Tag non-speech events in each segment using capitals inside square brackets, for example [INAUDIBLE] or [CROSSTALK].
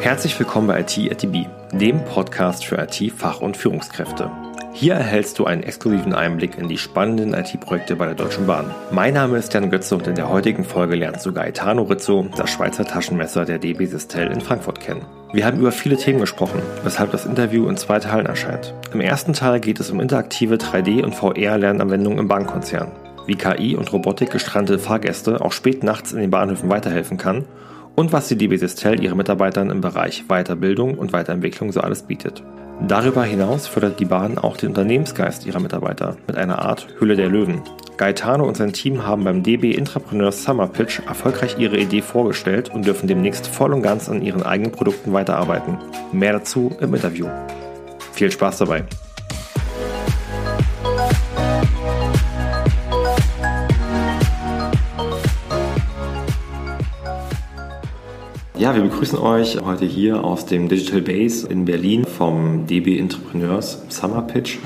Herzlich willkommen bei IT at DB, dem Podcast für IT-Fach- und Führungskräfte. Hier erhältst du einen exklusiven Einblick in die spannenden IT-Projekte bei der Deutschen Bahn. Mein Name ist Jan Götze und in der heutigen Folge lernst du Gaetano Rizzo, das Schweizer Taschenmesser der DB Sistel in Frankfurt kennen. Wir haben über viele Themen gesprochen, weshalb das Interview in zwei Teilen erscheint. Im ersten Teil geht es um interaktive 3D- und VR-Lernanwendungen im Bahnkonzern, wie KI und Robotik gestrandete Fahrgäste auch spät nachts in den Bahnhöfen weiterhelfen kann und was die DB Sistel ihren Mitarbeitern im Bereich Weiterbildung und Weiterentwicklung so alles bietet. Darüber hinaus fördert die Bahn auch den Unternehmensgeist ihrer Mitarbeiter mit einer Art Hülle der Löwen. Gaetano und sein Team haben beim DB Intrapreneurs Summer Pitch erfolgreich ihre Idee vorgestellt und dürfen demnächst voll und ganz an ihren eigenen Produkten weiterarbeiten. Mehr dazu im Interview. Viel Spaß dabei! Ja, wir begrüßen euch heute hier aus dem Digital Base in Berlin vom DB Entrepreneurs Summer Pitch.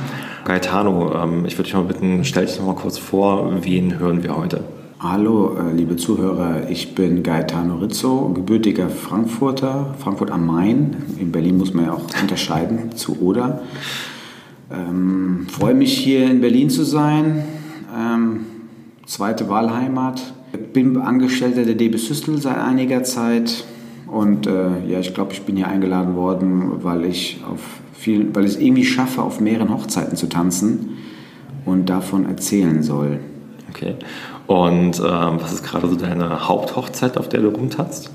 Gaetano, ähm, ich würde dich mal bitten, stell dich noch mal kurz vor, wen hören wir heute? Hallo, äh, liebe Zuhörer, ich bin Gaetano Rizzo, gebürtiger Frankfurter, Frankfurt am Main. In Berlin muss man ja auch unterscheiden [LAUGHS] zu Oder. Ähm, freue mich hier in Berlin zu sein. Ähm, zweite Wahlheimat. Bin Angestellter der DB Systel seit einiger Zeit und äh, ja, ich glaube, ich bin hier eingeladen worden, weil ich auf viel, weil ich es irgendwie schaffe, auf mehreren Hochzeiten zu tanzen und davon erzählen soll. Okay. Und ähm, was ist gerade so deine Haupthochzeit, auf der du rumtanzt?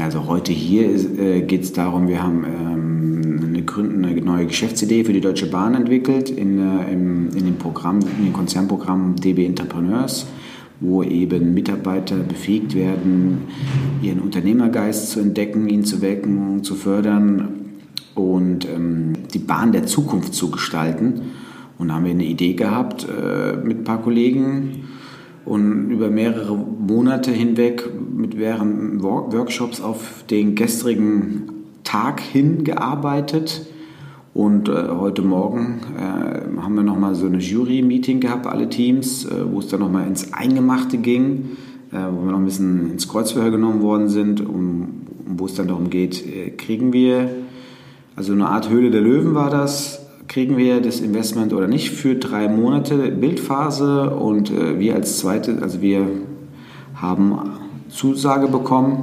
Also heute hier äh, geht es darum, wir haben ähm, eine, Gründen, eine neue Geschäftsidee für die Deutsche Bahn entwickelt in, äh, im, in dem Programm, in dem Konzernprogramm DB Entrepreneurs wo eben Mitarbeiter befähigt werden, ihren Unternehmergeist zu entdecken, ihn zu wecken, zu fördern und ähm, die Bahn der Zukunft zu gestalten. Und da haben wir eine Idee gehabt äh, mit ein paar Kollegen und über mehrere Monate hinweg mit mehreren Workshops auf den gestrigen Tag hingearbeitet und äh, heute Morgen äh, haben wir nochmal so eine Jury-Meeting gehabt, alle Teams, äh, wo es dann nochmal ins Eingemachte ging, äh, wo wir noch ein bisschen ins Kreuzverhör genommen worden sind, um, wo es dann darum geht, äh, kriegen wir, also eine Art Höhle der Löwen war das, kriegen wir das Investment oder nicht für drei Monate Bildphase und äh, wir als zweite, also wir haben Zusage bekommen,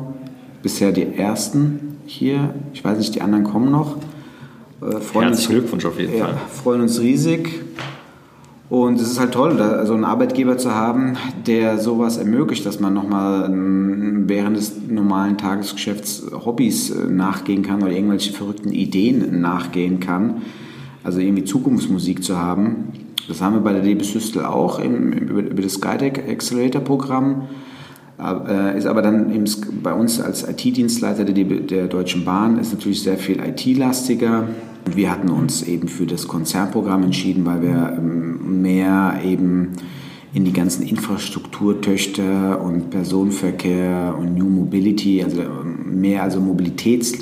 bisher die ersten hier, ich weiß nicht, die anderen kommen noch. Äh, freuen Herzlichen uns, Glückwunsch auf jeden ja, Fall. freuen uns riesig. Und es ist halt toll, da, so einen Arbeitgeber zu haben, der sowas ermöglicht, dass man nochmal ähm, während des normalen Tagesgeschäfts Hobbys äh, nachgehen kann oder irgendwelche verrückten Ideen nachgehen kann. Also irgendwie Zukunftsmusik zu haben. Das haben wir bei der DB Systel auch im, über, über das Skytech Accelerator Programm. Äh, ist aber dann eben bei uns als IT-Dienstleiter der, der Deutschen Bahn ist natürlich sehr viel IT-lastiger. Und wir hatten uns eben für das Konzernprogramm entschieden, weil wir ähm, mehr eben in die ganzen Infrastrukturtöchter und Personenverkehr und New Mobility, also ähm, mehr also Mobilitäts,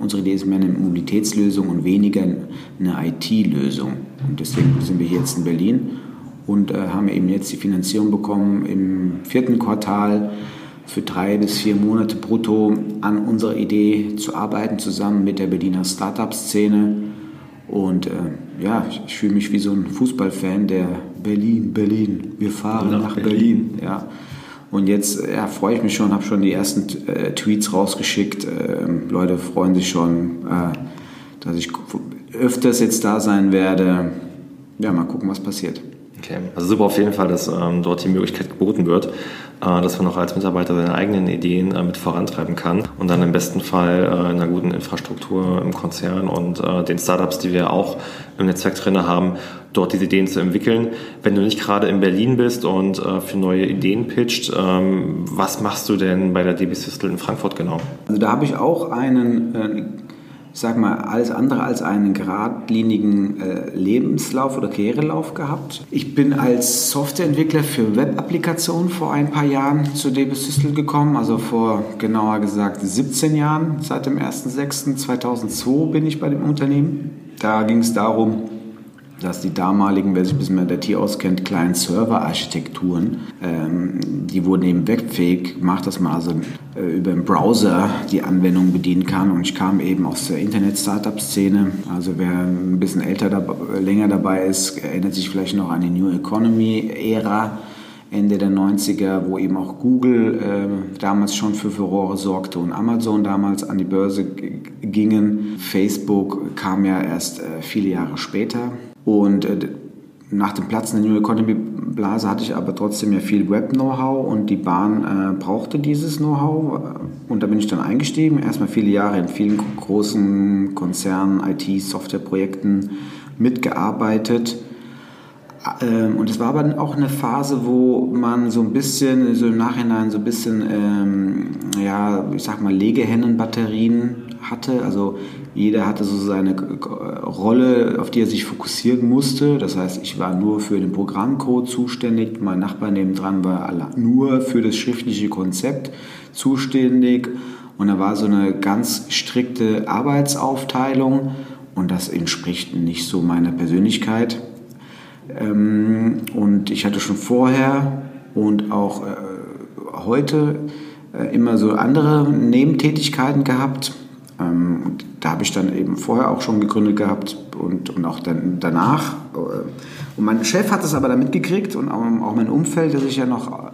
unsere Idee ist mehr eine Mobilitätslösung und weniger eine IT-Lösung. Und deswegen sind wir hier jetzt in Berlin und äh, haben eben jetzt die Finanzierung bekommen im vierten Quartal für drei bis vier Monate brutto an unserer Idee zu arbeiten, zusammen mit der Berliner Startup-Szene. Und äh, ja, ich, fühle mich wie so ein Fußballfan, der Berlin, Berlin, wir fahren nach, nach Berlin. Berlin. Ja. Und jetzt ja, freue ich mich schon, habe schon die ersten äh, Tweets rausgeschickt. Äh, Leute freuen sich schon, äh, dass ich öfters jetzt da sein werde. Ja, mal gucken, was passiert. Okay, also super auf jeden Fall, dass ähm, dort die Möglichkeit geboten wird, äh, dass man auch als Mitarbeiter seine eigenen Ideen äh, mit vorantreiben kann und dann im besten Fall äh, in einer guten Infrastruktur im Konzern und äh, den Startups, die wir auch im Netzwerk drin haben, dort diese Ideen zu entwickeln. Wenn du nicht gerade in Berlin bist und äh, für neue Ideen pitcht, ähm, was machst du denn bei der DB Systel in Frankfurt genau? Also da habe ich auch einen äh, sag mal, alles andere als einen geradlinigen äh, Lebenslauf oder Karrierelauf gehabt. Ich bin als Softwareentwickler für Web-Applikationen vor ein paar Jahren zu DB Systel gekommen, also vor genauer gesagt 17 Jahren. Seit dem 1.6.2002 bin ich bei dem Unternehmen. Da ging es darum, dass die damaligen, wer sich ein bisschen mit der T auskennt, kleinen Server-Architekturen, ähm, die wurden eben webfähig gemacht, dass man also äh, über den Browser die Anwendung bedienen kann. Und ich kam eben aus der Internet-Startup-Szene. Also wer ein bisschen älter, dabei, länger dabei ist, erinnert sich vielleicht noch an die New Economy-Ära. Ende der 90er, wo eben auch Google äh, damals schon für Furore sorgte und Amazon damals an die Börse gingen. Facebook kam ja erst äh, viele Jahre später. Und äh, nach dem Platzen der New Economy Blase hatte ich aber trotzdem ja viel Web-Know-how und die Bahn äh, brauchte dieses Know-how. Und da bin ich dann eingestiegen. Erstmal viele Jahre in vielen großen Konzernen, IT-Software-Projekten mitgearbeitet. Ähm, und es war aber auch eine Phase, wo man so ein bisschen, so im Nachhinein so ein bisschen, ähm, ja, ich sag mal, Legehennenbatterien hatte. Also jeder hatte so seine Rolle, auf die er sich fokussieren musste. Das heißt, ich war nur für den Programmcode zuständig, mein Nachbar nebendran war nur für das schriftliche Konzept zuständig. Und da war so eine ganz strikte Arbeitsaufteilung und das entspricht nicht so meiner Persönlichkeit. Ähm, und ich hatte schon vorher und auch äh, heute äh, immer so andere Nebentätigkeiten gehabt ähm, da habe ich dann eben vorher auch schon gegründet gehabt und, und auch dann danach. Äh, und mein Chef hat es aber dann mitgekriegt und auch, auch mein Umfeld, dass ich ja noch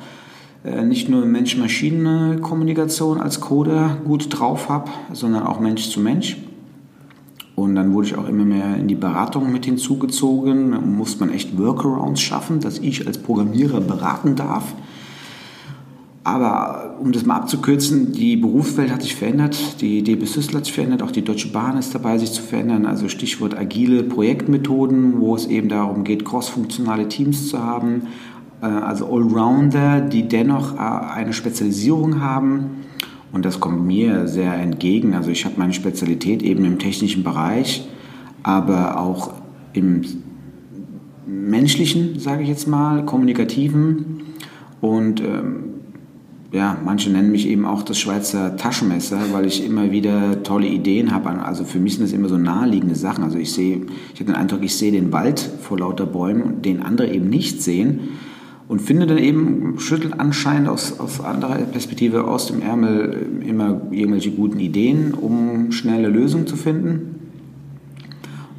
äh, nicht nur Mensch-Maschine-Kommunikation als Coder gut drauf habe, sondern auch Mensch zu Mensch. Und dann wurde ich auch immer mehr in die Beratung mit hinzugezogen. Da muss man echt Workarounds schaffen, dass ich als Programmierer beraten darf. Aber um das mal abzukürzen, die Berufswelt hat sich verändert, die DB Systel hat sich verändert, auch die Deutsche Bahn ist dabei, sich zu verändern. Also Stichwort agile Projektmethoden, wo es eben darum geht, crossfunktionale Teams zu haben, äh, also Allrounder, die dennoch äh, eine Spezialisierung haben. Und das kommt mir sehr entgegen. Also ich habe meine Spezialität eben im technischen Bereich, aber auch im menschlichen, sage ich jetzt mal, kommunikativen. Und ähm, ja, manche nennen mich eben auch das Schweizer Taschenmesser, weil ich immer wieder tolle Ideen habe. Also für mich sind das immer so naheliegende Sachen. Also ich sehe, ich habe den Eindruck, ich sehe den Wald vor lauter Bäumen, den andere eben nicht sehen und finde dann eben, schüttelt anscheinend aus, aus anderer Perspektive aus dem Ärmel immer irgendwelche guten Ideen, um schnelle Lösungen zu finden.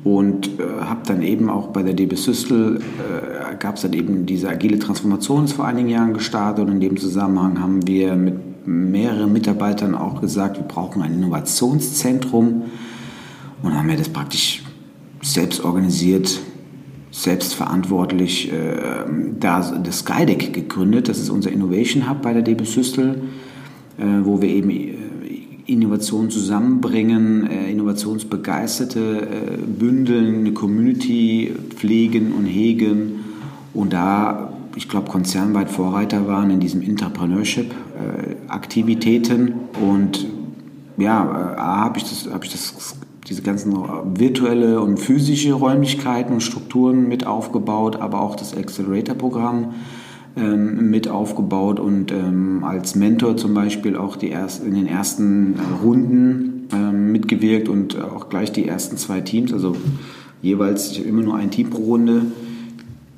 Und äh, habe dann eben auch bei der DB Systel, äh, gab es dann eben diese agile Transformation, vor einigen Jahren gestartet. Und in dem Zusammenhang haben wir mit mehreren Mitarbeitern auch gesagt, wir brauchen ein Innovationszentrum. Und haben wir das praktisch selbst organisiert, selbstverantwortlich äh, da das Skydeck gegründet. Das ist unser Innovation Hub bei der DB Systel, äh, wo wir eben Innovation zusammenbringen, äh, innovationsbegeisterte äh, bündeln, eine Community pflegen und hegen. Und da, ich glaube, konzernweit Vorreiter waren in diesem Entrepreneurship-Aktivitäten und ja, äh, habe ich, das, hab ich das, diese ganzen virtuelle und physische Räumlichkeiten und Strukturen mit aufgebaut, aber auch das Accelerator-Programm ähm, mit aufgebaut und ähm, als Mentor zum Beispiel auch die erst, in den ersten äh, Runden ähm, mitgewirkt und auch gleich die ersten zwei Teams, also jeweils immer nur ein Team pro Runde.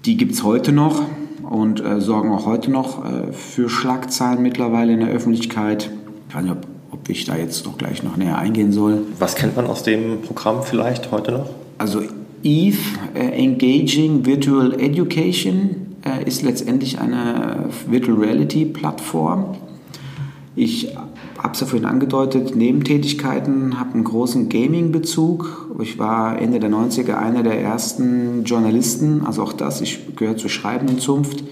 Die gibt es heute noch und äh, sorgen auch heute noch äh, für Schlagzeilen mittlerweile in der Öffentlichkeit. Ich weiß nicht, ob, ob ich da jetzt noch gleich noch näher eingehen soll. Was kennt man aus dem Programm vielleicht heute noch? Also EVE, äh, Engaging Virtual Education, äh, ist letztendlich eine Virtual Reality Plattform. Ich habe es ja vorhin angedeutet, Nebentätigkeiten, habe einen großen Gaming-Bezug. Ich war Ende der 90er einer der ersten Journalisten, also auch das, ich gehöre zur schreibenden Zunft,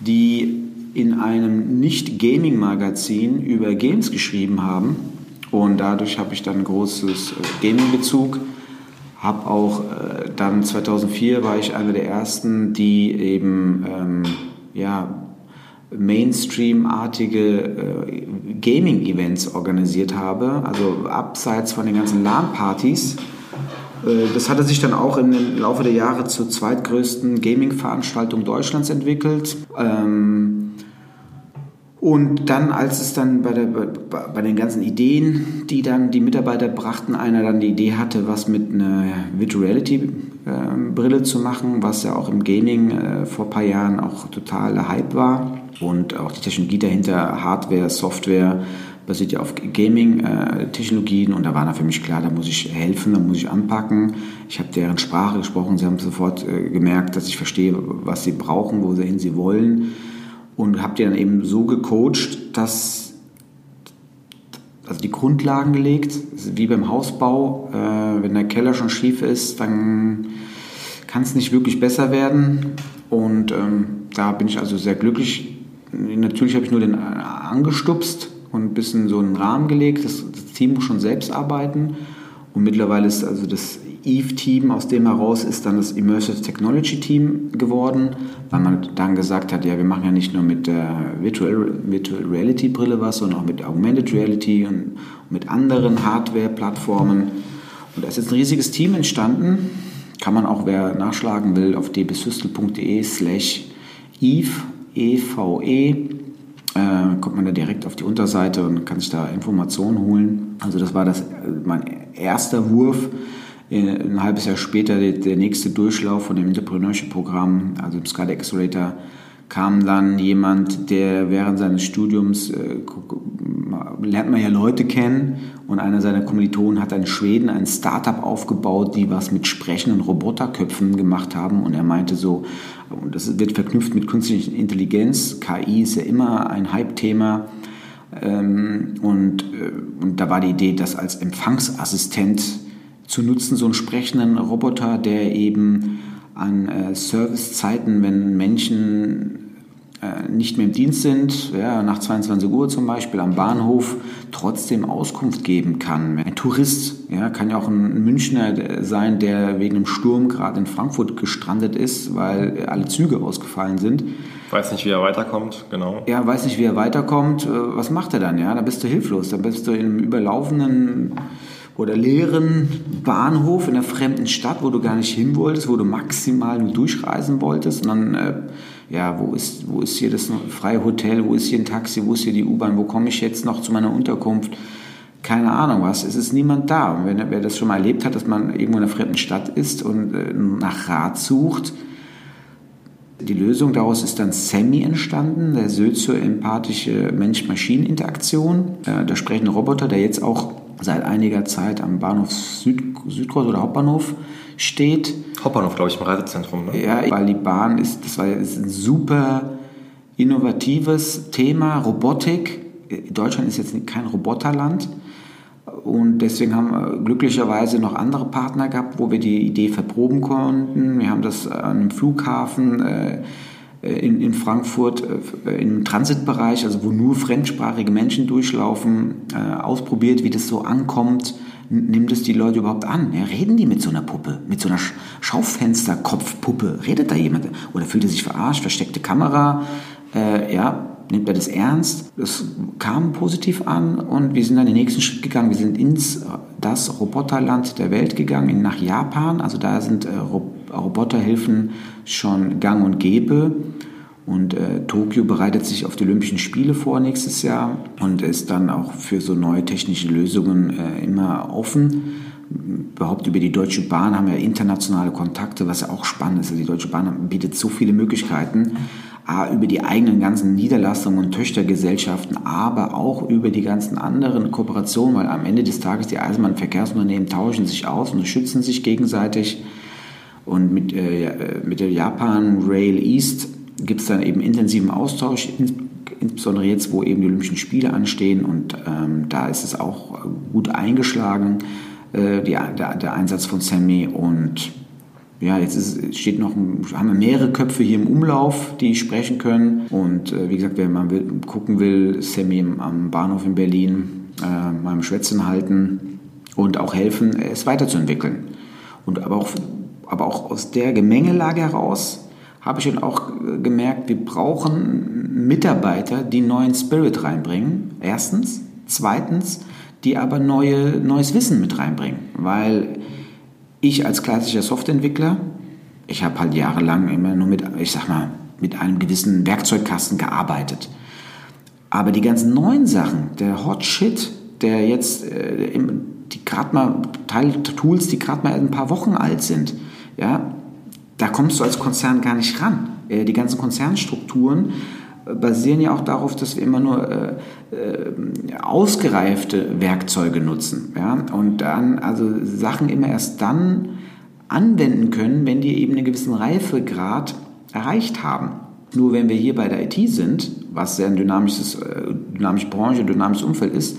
die in einem Nicht-Gaming-Magazin über Games geschrieben haben. Und dadurch habe ich dann einen großes äh, Gaming-Bezug. Habe auch äh, dann 2004 war ich einer der ersten, die eben ähm, ja, Mainstream-artige äh, Gaming-Events organisiert habe, also abseits von den ganzen LAN-Partys. Äh, das hatte sich dann auch im Laufe der Jahre zur zweitgrößten Gaming-Veranstaltung Deutschlands entwickelt. Ähm, Und dann, als es dann bei, der, bei, den ganzen Ideen, die dann die Mitarbeiter brachten, einer dann die Idee hatte, was mit einer Virtual Reality äh, Brille zu machen, was ja auch im Gaming äh, vor ein paar Jahren auch total Hype war. Und auch die Technologie dahinter, Hardware, Software, basiert ja auf Gaming-Technologien. und da war dann für mich klar, da muss ich helfen, da muss ich anpacken. Ich habe deren Sprache gesprochen, sie haben sofort äh, gemerkt, dass ich verstehe, was sie brauchen, wohin sie wollen und habe die dann eben so gecoacht, dass also die Grundlagen gelegt, wie beim Hausbau. Äh, wenn der Keller schon schief ist, dann kann es nicht wirklich besser werden. Und ähm, da bin ich also sehr glücklich. Natürlich habe ich nur den äh, angestupst und ein bisschen so einen Rahmen gelegt. Das, das Team muss schon selbst arbeiten. Und mittlerweile ist also das Eve-Team, aus dem heraus ist dann das Immersive Technology Team geworden, weil man dann gesagt hat, ja, wir machen ja nicht nur mit der Virtual, Virtual Reality Brille was, sondern auch mit Augmented Reality und mit anderen Hardware-Plattformen. Und da ist jetzt ein riesiges Team entstanden. Kann man auch, wer nachschlagen will, auf dbsystel.de slash eve, E-V-E, äh, kommt man da direkt auf die Unterseite und kann sich da Informationen holen. Also das war das, mein erster Wurf ein halbes Jahr später der, nächste Durchlauf von dem Entrepreneurship-Programm, also im Sky Accelerator, kam dann jemand, der während seines Studiums äh, lernt man ja Leute kennen und einer seiner Kommilitonen hat in Schweden ein Startup aufgebaut, die was mit Sprechen und Roboterköpfen gemacht haben und er meinte so, das wird verknüpft mit künstlicher Intelligenz, KI ist ja immer ein Hype-Thema ähm, und, äh, und da war die Idee, das als Empfangsassistent zu nutzen, so einen sprechenden Roboter, der eben an äh, Servicezeiten, wenn Menschen äh, nicht mehr im Dienst sind, ja, nach 22 Uhr zum Beispiel am Bahnhof, trotzdem Auskunft geben kann. Ein Tourist ja, kann ja auch ein Münchner sein, der wegen einem Sturm gerade in Frankfurt gestrandet ist, weil alle Züge ausgefallen sind. Weiß nicht, wie er weiterkommt, genau. Ja, weiß nicht, wie er weiterkommt. Äh, was macht er dann? Ja, da bist du hilflos. Da bist du in einem überlaufenden oder leeren Bahnhof in einer fremden Stadt, wo du gar nicht hin wolltest, wo du maximal nur durchreisen wolltest. Und dann, äh, ja, wo ist, wo ist hier das freie Hotel, wo ist hier ein Taxi, wo ist hier die U-Bahn, wo komme ich jetzt noch zu meiner Unterkunft? Keine Ahnung was, es ist niemand da. Und wenn, wer das schon mal erlebt hat, dass man irgendwo in einer fremden Stadt ist und äh, nach Rat sucht, die Lösung daraus ist dann SEMI entstanden, der sozioempathische Mensch-Maschinen-Interaktion. Äh, der sprechende Roboter, der jetzt auch seit einiger Zeit am Bahnhof Süd, Südkreuz oder Hauptbahnhof steht. Hauptbahnhof, glaube ich, im Reisezentrum. Ne? Ja, weil die Bahn ist, das war ist ein super innovatives Thema, Robotik. Deutschland ist jetzt kein Roboterland. Und deswegen haben wir glücklicherweise noch andere Partner gehabt, wo wir die Idee verproben konnten. Wir haben das an einem Flughafen äh, äh, in, in Frankfurt äh, im Transitbereich, also wo nur fremdsprachige Menschen durchlaufen, äh, ausprobiert, wie das so ankommt. Nimmt es die Leute überhaupt an? Ja, reden die mit so einer Puppe, mit so einer Schaufensterkopfpuppe? Redet da jemand? Oder fühlt er sich verarscht? Versteckte Kamera? Äh, ja, nimmt er das ernst? Es kam positiv an und wir sind dann den nächsten Schritt gegangen. Wir sind ins das Roboterland der Welt gegangen, nach Japan. Also da sind äh, Roboterhilfen schon gang und gäbe. Und äh, Tokio bereitet sich auf die Olympischen Spiele vor nächstes Jahr und ist dann auch für so neue technische Lösungen äh, immer offen. Überhaupt über die Deutsche Bahn haben wir internationale Kontakte, was ja auch spannend ist. Also die Deutsche Bahn bietet so viele Möglichkeiten. A, über die eigenen ganzen Niederlassungen und Töchtergesellschaften, aber auch über die ganzen anderen Kooperationen, weil am Ende des Tages die Eisenbahnverkehrsunternehmen tauschen sich aus und schützen sich gegenseitig. Und mit, äh, mit der Japan Rail East gibt es dann eben intensiven Austausch, insbesondere jetzt, wo eben die Olympischen Spiele anstehen. Und ähm, da ist es auch gut eingeschlagen, äh, die, der, der, Einsatz von SEMI. Und ja, jetzt ist, steht noch, haben wir mehrere Köpfe hier im Umlauf, die sprechen können. Und äh, wie gesagt, wer mal will, gucken will, SEMI am Bahnhof in Berlin, äh, mal im Schwätzen halten und auch helfen, es weiterzuentwickeln. Und aber auch aber auch aus der Gemengelage heraus habe ich schon auch gemerkt, wir brauchen Mitarbeiter, die neuen Spirit reinbringen. Erstens. Zweitens, die aber neue, neues Wissen mit reinbringen. Weil ich als klassischer Softwareentwickler, ich habe halt jahrelang immer nur mit, ich sag mal, mit einem gewissen Werkzeugkasten gearbeitet. Aber die ganzen neuen Sachen, der Hot Shit, der jetzt äh, die gerade mal Teil Tools, die gerade mal ein paar Wochen alt sind, ja, da kommst du als Konzern gar nicht ran. Äh, die ganzen Konzernstrukturen äh, basieren ja auch darauf, dass wir immer nur äh, äh, ausgereifte Werkzeuge nutzen. Ja? Und dann also Sachen immer erst dann anwenden können, wenn die eben einen gewissen Reifegrad erreicht haben. Nur wenn wir hier bei der IT sind, was sehr ein dynamisches, äh, dynamische Branche, dynamisches Umfeld ist,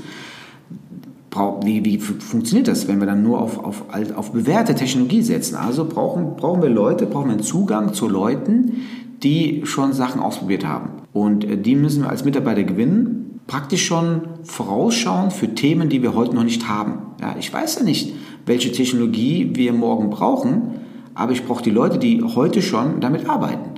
wie, wie funktioniert das, wenn wir dann nur auf, auf, auf bewährte Technologie setzen? Also brauchen, brauchen wir Leute, brauchen wir einen Zugang zu Leuten, die schon Sachen ausprobiert haben. Und äh, die müssen wir als Mitarbeiter gewinnen, praktisch schon vorausschauen für Themen, die wir heute noch nicht haben. Ja, ich weiß ja nicht, welche Technologie wir morgen brauchen, aber ich brauche die Leute, die heute schon damit arbeiten.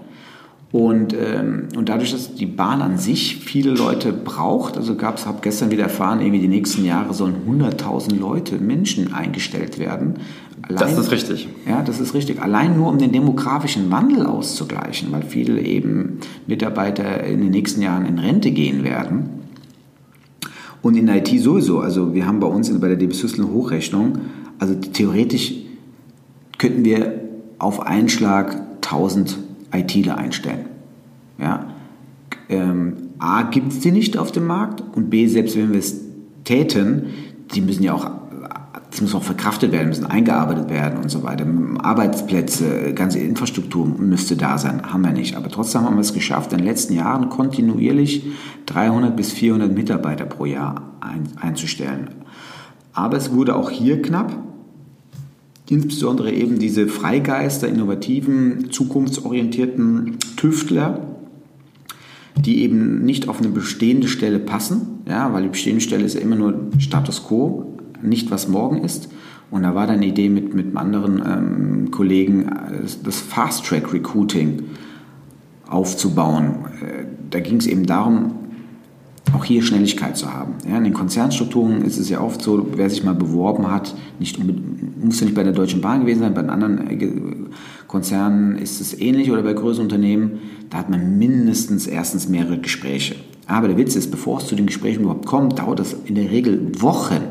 Und, ähm, und dadurch, dass die Bahn an sich viele Leute braucht, also gab es, habe gestern wieder erfahren, irgendwie die nächsten Jahre sollen 100.000 Leute, Menschen eingestellt werden. Allein, das ist richtig. Ja, das ist richtig. Allein nur um den demografischen Wandel auszugleichen, weil viele eben Mitarbeiter in den nächsten Jahren in Rente gehen werden. Und in IT sowieso. Also wir haben bei uns bei der DB System Hochrechnung, also theoretisch könnten wir auf einen Schlag 1000 ITler einstellen. Ja? Ähm, A, gibt es die nicht auf dem Markt und B, selbst wenn wir es täten, die müssen ja auch, das muss auch verkraftet werden, müssen eingearbeitet werden und so weiter. Arbeitsplätze, ganze Infrastruktur müsste da sein, haben wir nicht. Aber trotzdem haben wir es geschafft, in den letzten Jahren kontinuierlich 300 bis 400 Mitarbeiter pro Jahr ein, einzustellen. Aber es wurde auch hier knapp insbesondere eben diese Freigeister, innovativen, zukunftsorientierten Tüftler, die eben nicht auf eine bestehende Stelle passen, ja, weil die bestehende Stelle ist ja immer nur Status quo, nicht was morgen ist. Und da war dann eine Idee mit, mit anderen ähm, Kollegen, das Fast Track Recruiting aufzubauen. Äh, da ging es eben darum, auch hier Schnelligkeit zu haben. Ja, in den Konzernstrukturen ist es ja oft so, wer sich mal beworben hat, nicht muss ja nicht bei der Deutschen Bahn gewesen sein, bei anderen äh, Konzernen ist es ähnlich oder bei größeren Unternehmen, da hat man mindestens erstens mehrere Gespräche. Aber der Witz ist, bevor es zu den Gesprächen überhaupt kommt, dauert das in der Regel Wochen,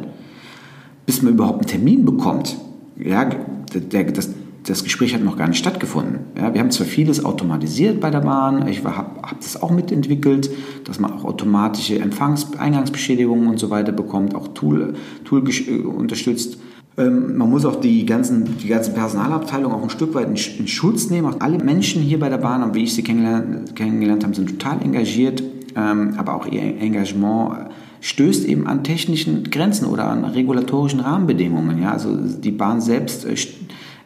bis man überhaupt einen Termin bekommt. Ja, der, das, das Gespräch hat noch gar nicht stattgefunden. Ja, wir haben zwar vieles automatisiert bei der Bahn, ich habe hab das auch mitentwickelt, dass man auch automatische Empfangs-, Eingangsbeschädigungen und so weiter bekommt, auch Tool, Tool äh, unterstützt. Ähm, man muss auch die ganzen, die ganzen Personalabteilungen auch ein Stück weit in, in Schutz nehmen. Auch alle Menschen hier bei der Bahn, wie ich sie kennengelernt, kennengelernt habe, sind total engagiert, ähm, aber auch ihr Engagement stößt eben an technischen Grenzen oder an regulatorischen Rahmenbedingungen. Ja? Also die Bahn selbst äh,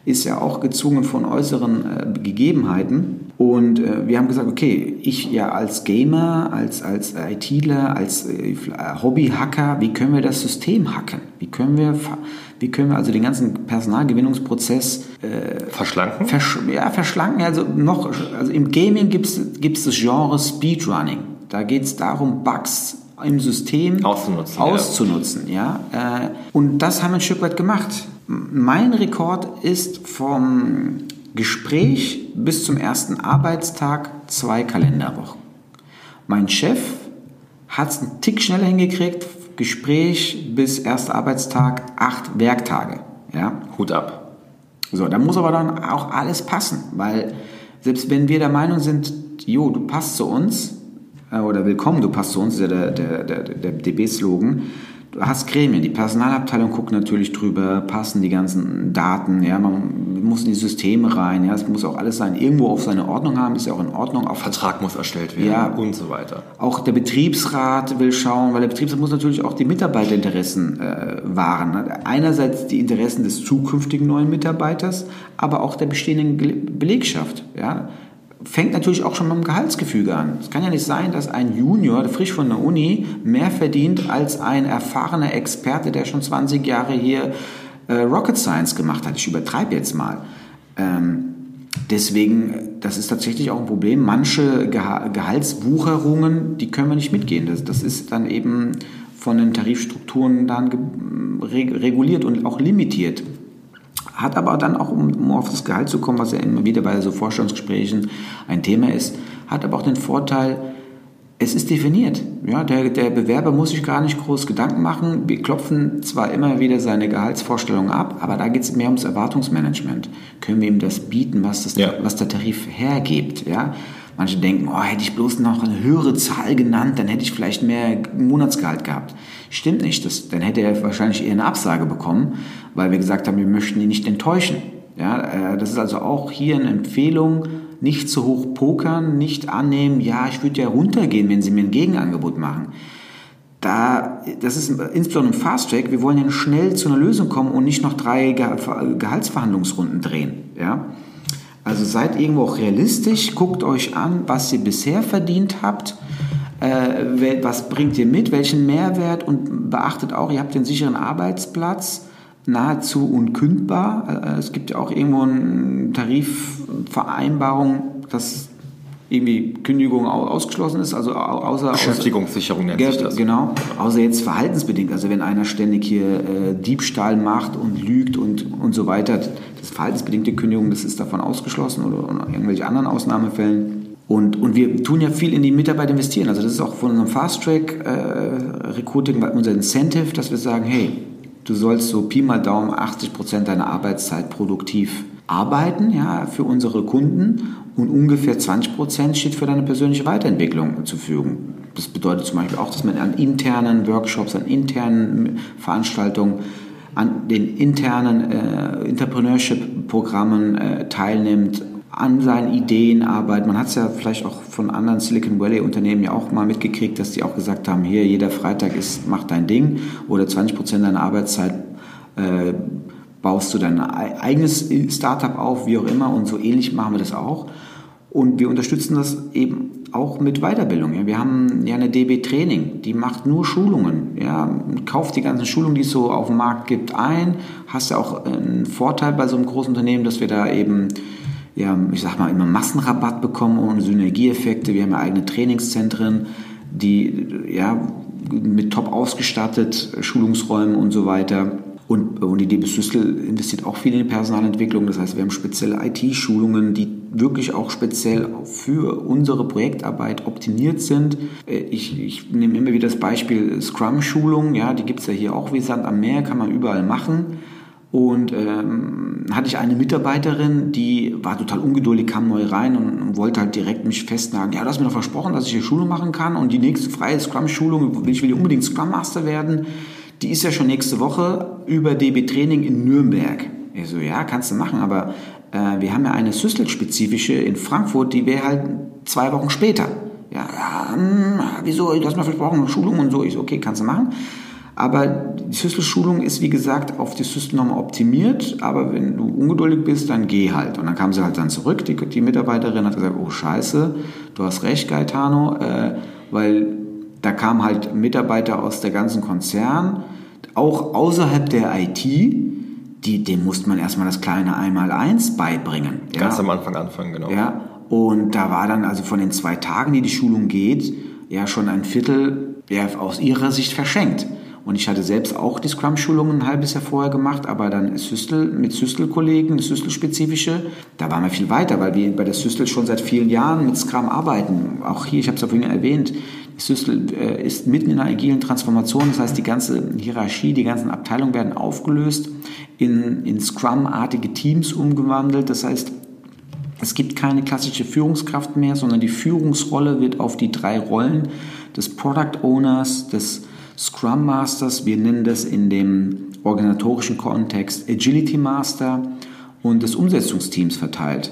ist ja auch gezwungen von äußeren äh, Gegebenheiten. Und äh, wir haben gesagt, okay, ich ja als Gamer, als, als ITler, als äh, Hobbyhacker, wie können wir das System hacken? Wie können wir, wie können wir also den ganzen Personalgewinnungsprozess äh, verschlanken? Versch ja, verschlanken. Also noch, also im Gaming gibt es das Genre Speedrunning. Da geht es darum, Bugs im System auszunutzen. auszunutzen ja. ja. Äh, und das haben wir ein Stück weit gemacht. Mein Rekord ist vom Gespräch bis zum ersten Arbeitstag zwei Kalenderwochen. Mein Chef hat es einen Tick schneller hingekriegt, Gespräch bis erster Arbeitstag acht Werktage. Ja? Hut ab. So, da muss aber dann auch alles passen, weil selbst wenn wir der Meinung sind, jo, du passt zu uns, äh, oder willkommen, du passt zu uns, ist ja der, der, der, der DB-Slogan, hast Gremien, die Personalabteilung guckt natürlich drüber, passen die ganzen Daten, ja, man muss in die Systeme rein, ja, es muss auch alles sein, irgendwo auf seine Ordnung haben, ist ja auch in Ordnung. Auch Vertrag muss erstellt werden ja, und so weiter. Auch der Betriebsrat will schauen, weil der Betriebsrat muss natürlich auch die Mitarbeiterinteressen äh, wahren. Ne? Einerseits die Interessen des zukünftigen neuen Mitarbeiters, aber auch der bestehenden Belegschaft, ja fängt natürlich auch schon mit dem Gehaltsgefüge an. Es kann ja nicht sein, dass ein Junior, frisch von der Uni, mehr verdient als ein erfahrener Experte, der schon 20 Jahre hier äh, Rocket Science gemacht hat. Ich übertreibe jetzt mal. Ähm, deswegen, das ist tatsächlich auch ein Problem. Manche Geha Gehaltswucherungen, die können wir nicht mitgehen. Das, das ist dann eben von den Tarifstrukturen dann reguliert und auch limitiert hat aber dann auch, um, um auf das Gehalt zu kommen, was ja immer wieder bei so Vorstellungsgesprächen ein Thema ist, hat aber auch den Vorteil, Es ist definiert. Ja, der, der Bewerber muss sich gar nicht groß Gedanken machen. Wir klopfen zwar immer wieder seine Gehaltsvorstellungen ab, aber da geht es mehr ums Erwartungsmanagement. Können wir ihm das bieten, was, das, ja. was der Tarif hergibt? Ja? Manche denken, oh, hätte ich bloß noch eine höhere Zahl genannt, dann hätte ich vielleicht mehr Monatsgehalt gehabt. Stimmt nicht. Das, dann hätte er wahrscheinlich eher eine Absage bekommen, weil wir gesagt haben, wir möchten ihn nicht enttäuschen. Ja, äh, das ist also auch hier eine Empfehlung, nicht zu hoch pokern, nicht annehmen, ja, ich würde ja runtergehen, wenn Sie mir ein Gegenangebot machen. Da, das ist insbesondere im Fast Track, wir wollen ja schnell zu einer Lösung kommen und nicht noch drei Gehaltsverhandlungsrunden drehen. Ja? Also seid irgendwo auch realistisch, guckt euch an, was ihr bisher verdient habt, äh, was bringt ihr mit, welchen Mehrwert und beachtet auch, ihr habt den sicheren Arbeitsplatz nahezu unkündbar. Äh, es gibt ja auch irgendwo eine Tarifvereinbarung, dass irgendwie Kündigung ausgeschlossen ist, also außer Beschäftigungssicherung nennt sich das. Genau, außer jetzt verhaltensbedingt, also wenn einer ständig hier äh, Diebstahl macht und lügt und, und so weiter, das verhaltensbedingte Kündigung, das ist davon ausgeschlossen oder, irgendwelche anderen Ausnahmefällen. Und, und wir tun ja viel in die Mitarbeit investieren. Also das ist auch von unserem Fast Track äh, Recruiting unser Incentive, dass wir sagen, hey, Du sollst so Pi mal Daumen 80 Prozent deiner Arbeitszeit produktiv arbeiten, ja, für unsere Kunden und ungefähr 20 Prozent steht für deine persönliche Weiterentwicklung zur Verfügung. Das bedeutet zum Beispiel auch, dass man an internen Workshops, an internen Veranstaltungen, an den internen äh, Entrepreneurship-Programmen äh, teilnimmt, an seinen Ideen arbeitet. Man hat es ja vielleicht auch von anderen Silicon Valley Unternehmen ja auch mal mitgekriegt, dass die auch gesagt haben, hier jeder Freitag ist, mach dein Ding oder 20 Prozent deiner Arbeitszeit äh, baust du dein eigenes Startup auf, wie auch immer und so ähnlich machen wir das auch. Und wir unterstützen das eben auch mit Weiterbildung. Ja. Wir haben ja eine DB Training, die macht nur Schulungen. Ja. Kauft die ganzen Schulungen, die es so auf dem Markt gibt, ein. Hast ja auch einen Vorteil bei so einem großen Unternehmen, dass wir da eben ja, ich sag mal, immer Massenrabatt bekommen und Synergieeffekte. Wir haben ja eigene Trainingszentren, die ja mit top ausgestattet, Schulungsräumen und so weiter. Und, und die DB Süssel investiert auch viel in die Personalentwicklung. Das heißt, wir haben spezielle IT-Schulungen, die wirklich auch speziell für unsere Projektarbeit optimiert sind. Äh, ich, ich nehme immer wieder das Beispiel Scrum-Schulung. Ja, die gibt es ja hier auch wie Sand am Meer, kann man überall machen. Und ähm, hatte ich eine Mitarbeiterin, die war total ungeduldig, kam neu rein und, und, wollte halt direkt mich festnageln. Ja, du hast mir doch versprochen, dass ich hier Schulung machen kann und die nächste freie Scrum-Schulung, ich will hier unbedingt Scrum Master werden, die ist ja schon nächste Woche über DB Training in Nürnberg. Ich so, ja, kannst du machen, aber äh, wir haben ja eine Süssel-spezifische in Frankfurt, die wäre halt zwei Wochen später. Ja, ja, hm, wieso, du hast mir versprochen, Schulung und so. Ich so, okay, kannst du machen. Aber die Systel-Schulung ist, wie gesagt, auf die Systel-Norm optimiert. Aber wenn du ungeduldig bist, dann geh halt. Und dann kam sie halt dann zurück. Die, die Mitarbeiterin hat gesagt, oh Scheiße, du hast recht, Gaetano. Äh, weil da kamen halt Mitarbeiter aus der ganzen Konzern, auch außerhalb der IT, die, dem musste man erstmal das kleine Einmal-Eins beibringen. Ganz ja. am Anfang anfangen, genau. Ja, und da war dann also von den zwei Tagen, die die Schulung geht, ja schon ein Viertel ja, aus ihrer Sicht verschenkt. Und ich hatte selbst auch die Scrum-Schulungen ein halbes Jahr vorher gemacht, aber dann Systel, mit Systel-Kollegen, Systel-spezifische, da waren wir viel weiter, weil wir bei der Systel schon seit vielen Jahren mit Scrum arbeiten. Auch hier, ich habe es vorhin erwähnt, Systel äh, ist mitten in einer agilen Transformation, das heißt, die ganze Hierarchie, die ganzen Abteilungen werden aufgelöst, in, in Scrum-artige Teams umgewandelt. Das heißt, es gibt keine klassische Führungskraft mehr, sondern die Führungsrolle wird auf die drei Rollen des Product Owners, des Scrum Masters, wir nennen das in dem organisatorischen Kontext Agility Master und des Umsetzungsteams verteilt.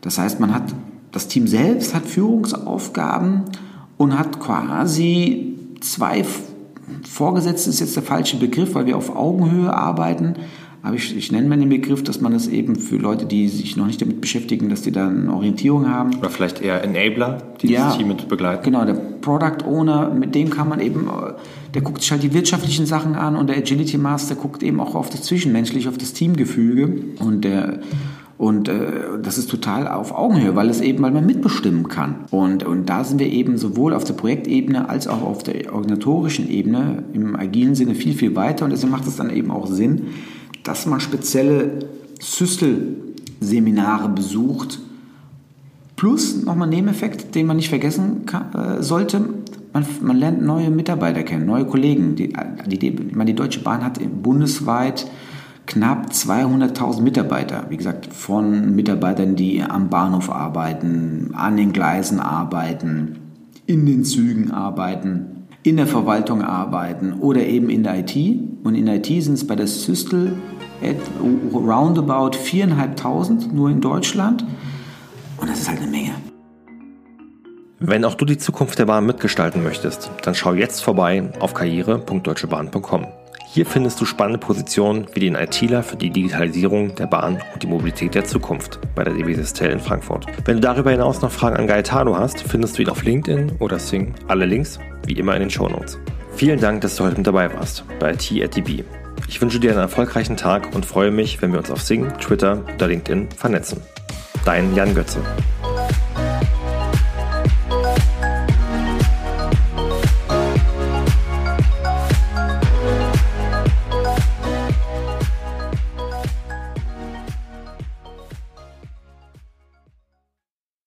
Das heißt, man hat das Team selbst hat Führungsaufgaben und hat quasi zwei Vorgesetzte ist jetzt der falsche Begriff, weil wir auf Augenhöhe arbeiten, aber ich, ich nenne mal den Begriff, dass man es eben für Leute, die sich noch nicht damit beschäftigen, dass die da eine Orientierung haben. Oder vielleicht eher Enabler, die ja, das Team mit begleiten. Genau, der Product Owner, mit dem kann man eben, der guckt sich halt die wirtschaftlichen Sachen an und der Agility Master guckt eben auch auf das Zwischenmenschliche, auf das Teamgefüge und der und äh, das ist total auf Augenhöhe, weil es eben, weil man mitbestimmen kann. Und, und da sind wir eben sowohl auf der Projektebene als auch auf der organisatorischen Ebene im agilen Sinne viel, viel weiter. Und deswegen macht es dann eben auch Sinn, dass man spezielle Systel-Seminare besucht. Plus nochmal Nebeneffekt, den man nicht vergessen kann, äh, sollte. Man, man lernt neue Mitarbeiter kennen, neue Kollegen. Die, die, die, die Deutsche Bahn hat bundesweit knapp 200.000 Mitarbeiter. Wie gesagt, von Mitarbeitern, die am Bahnhof arbeiten, an den Gleisen arbeiten, in den Zügen arbeiten, in der Verwaltung arbeiten oder eben in der IT. Und in der IT sind es bei der Systel roundabout 4.500 nur in Deutschland. Und das ist halt eine Menge. Wenn auch du die Zukunft der Bahn mitgestalten möchtest, dann schau jetzt vorbei auf karriere.deutschebahn.com. Hier findest du spannende Positionen wie den ITler für die Digitalisierung der Bahn und die Mobilität der Zukunft bei der DB Sistel in Frankfurt. Wenn du darüber hinaus noch Fragen an Gaetano hast, findest du ihn auf LinkedIn oder Sing. Alle Links wie immer in den Show Notes. Vielen Dank, dass du heute mit dabei warst bei IT at DB. Ich wünsche dir einen erfolgreichen Tag und freue mich, wenn wir uns auf Sing, Twitter oder LinkedIn vernetzen. Dein Jan Götze.